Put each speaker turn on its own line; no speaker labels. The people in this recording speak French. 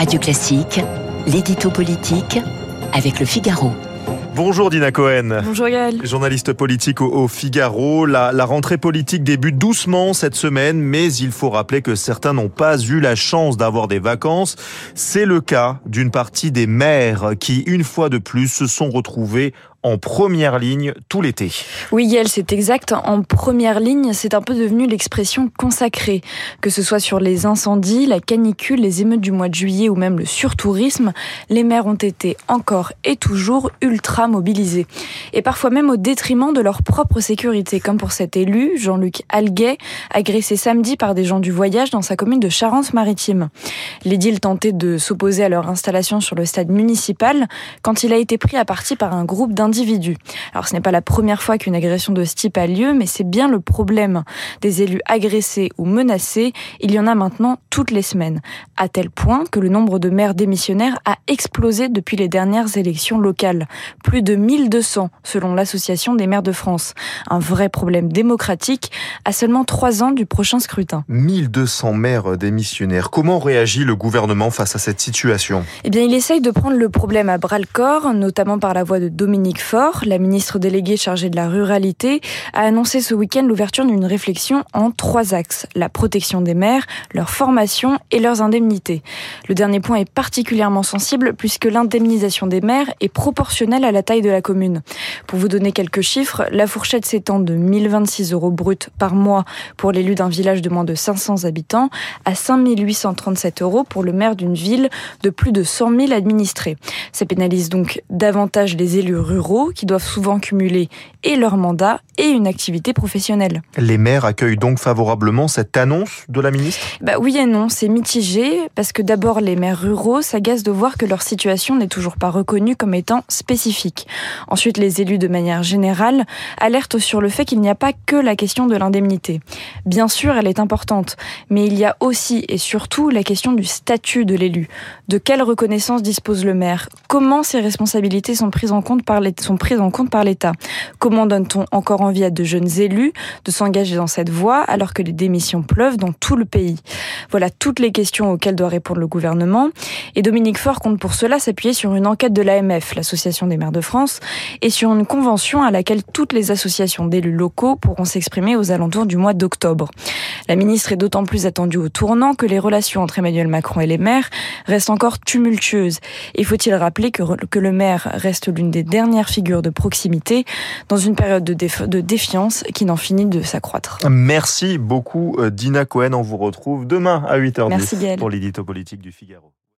Radio Classique, l'édito politique avec le Figaro.
Bonjour Dina Cohen.
Bonjour Gaël.
Journaliste politique au, Figaro. La, la, rentrée politique débute doucement cette semaine, mais il faut rappeler que certains n'ont pas eu la chance d'avoir des vacances. C'est le cas d'une partie des maires qui, une fois de plus, se sont retrouvés en première ligne tout l'été.
Oui, Yael, c'est exact. En première ligne, c'est un peu devenu l'expression consacrée. Que ce soit sur les incendies, la canicule, les émeutes du mois de juillet ou même le surtourisme, les maires ont été encore et toujours ultra mobilisés. Et parfois même au détriment de leur propre sécurité, comme pour cet élu, Jean-Luc Alguet, agressé samedi par des gens du voyage dans sa commune de Charente-Maritime. L'édile tentait de s'opposer à leur installation sur le stade municipal quand il a été pris à partie par un groupe alors ce n'est pas la première fois qu'une agression de ce type a lieu, mais c'est bien le problème. Des élus agressés ou menacés, il y en a maintenant toutes les semaines, à tel point que le nombre de maires démissionnaires a explosé depuis les dernières élections locales. Plus de 1200 selon l'Association des maires de France. Un vrai problème démocratique à seulement trois ans du prochain scrutin.
1200 maires démissionnaires. Comment réagit le gouvernement face à cette situation?
Eh bien, il essaye de prendre le problème à bras le corps, notamment par la voix de Dominique La ministre déléguée chargée de la ruralité, a annoncé ce week-end l'ouverture d'une réflexion en trois axes. La protection des maires, leur formation et leurs indemnités. Le dernier point est particulièrement sensible puisque l'indemnisation des maires est proportionnelle à la taille de la commune. Pour vous donner quelques chiffres, la fourchette s'étend de 1026 euros bruts par mois pour l'élu d'un village de moins de 500 habitants à 5837 euros pour le maire d'une ville de plus de 100 000 administrés. Ça pénalise donc davantage les élus ruraux qui doivent souvent cumuler et leur mandat et une activité professionnelle.
Les maires accueillent donc favorablement cette annonce de la ministre?
Bah Oui et non, c'est mitigé parce que d'abord les maires ruraux s'agacent de voir que leur situation n'est toujours pas reconnue comme étant spécifique. Ensuite, les élus de manière générale alertent sur le fait qu'il n'y a pas que la question de l'indemnité. Bien sûr, elle est importante, mais il y a aussi et surtout la question du statut de l'élu. De quelle reconnaissance dispose le maire? Comment ses responsabilités sont prises en compte par l'État? Comment donne-t-on encore envie à de jeunes élus de s'engager dans cette voie alors que les démissions pleuvent dans tout le pays? Voilà toutes les questions auxquelles doit répondre le gouvernement. Et Dominique Faure compte pour cela s'appuyer sur une enquête de l'AMF, l'Association des maires de France, et sur une convention à laquelle toutes les associations d'élus locaux pourront s'exprimer aux alentours du mois d'octobre. La ministre est d'autant plus attendue au tournant que les relations entre Emmanuel Macron et les maires restent encore tumultueuses. Que, que le maire reste l'une des dernières figure de proximité dans une période de, de défiance qui n'en finit de s'accroître.
Merci beaucoup euh, Dina Cohen. On vous retrouve demain à 8h10 pour l'édito politique du Figaro.